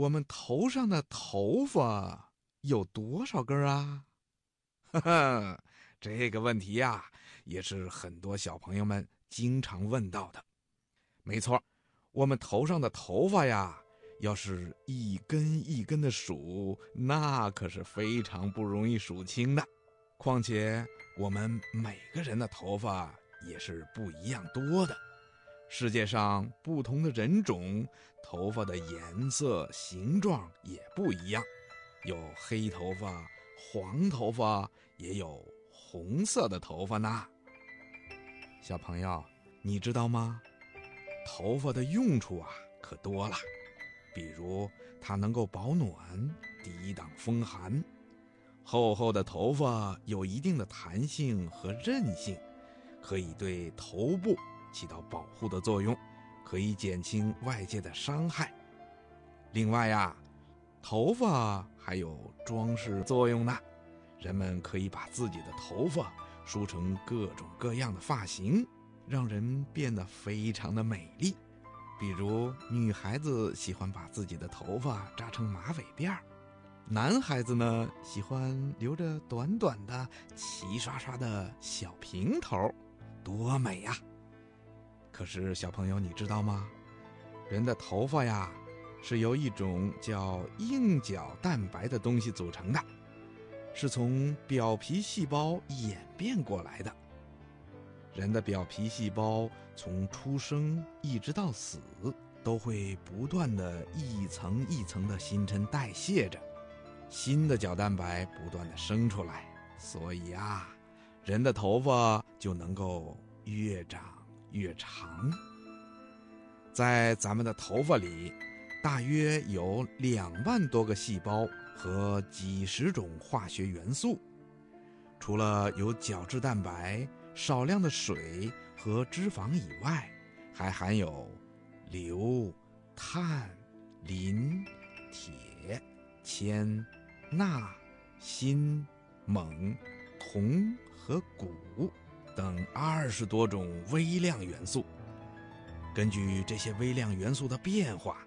我们头上的头发有多少根啊？哈哈，这个问题呀，也是很多小朋友们经常问到的。没错，我们头上的头发呀，要是一根一根的数，那可是非常不容易数清的。况且，我们每个人的头发也是不一样多的。世界上不同的人种，头发的颜色、形状也不一样，有黑头发、黄头发，也有红色的头发呢。小朋友，你知道吗？头发的用处啊，可多了。比如，它能够保暖、抵挡风寒；厚厚的头发有一定的弹性和韧性，可以对头部。起到保护的作用，可以减轻外界的伤害。另外呀，头发还有装饰作用呢。人们可以把自己的头发梳成各种各样的发型，让人变得非常的美丽。比如，女孩子喜欢把自己的头发扎成马尾辫儿，男孩子呢喜欢留着短短的齐刷刷的小平头，多美呀！可是，小朋友，你知道吗？人的头发呀，是由一种叫硬角蛋白的东西组成的，是从表皮细胞演变过来的。人的表皮细胞从出生一直到死，都会不断的一层一层的新陈代谢着，新的角蛋白不断的生出来，所以啊，人的头发就能够越长。越长，在咱们的头发里，大约有两万多个细胞和几十种化学元素。除了有角质蛋白、少量的水和脂肪以外，还含有硫、碳、磷、铁、铅、钠、锌、锰、铜和钴。等二十多种微量元素，根据这些微量元素的变化，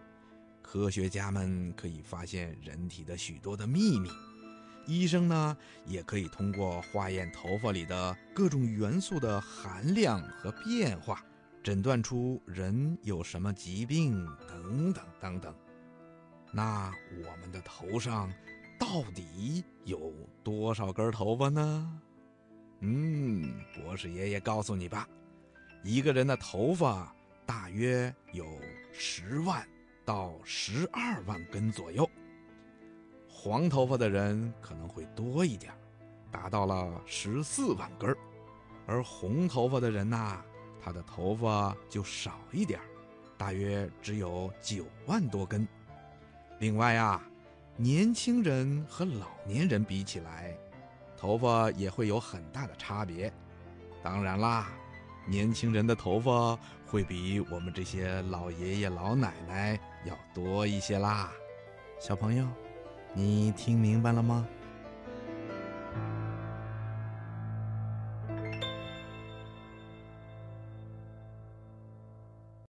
科学家们可以发现人体的许多的秘密。医生呢，也可以通过化验头发里的各种元素的含量和变化，诊断出人有什么疾病等等等等。那我们的头上到底有多少根头发呢？嗯，博士爷爷告诉你吧，一个人的头发大约有十万到十二万根左右。黄头发的人可能会多一点，达到了十四万根而红头发的人呐，他的头发就少一点，大约只有九万多根。另外啊，年轻人和老年人比起来。头发也会有很大的差别，当然啦，年轻人的头发会比我们这些老爷爷老奶奶要多一些啦。小朋友，你听明白了吗？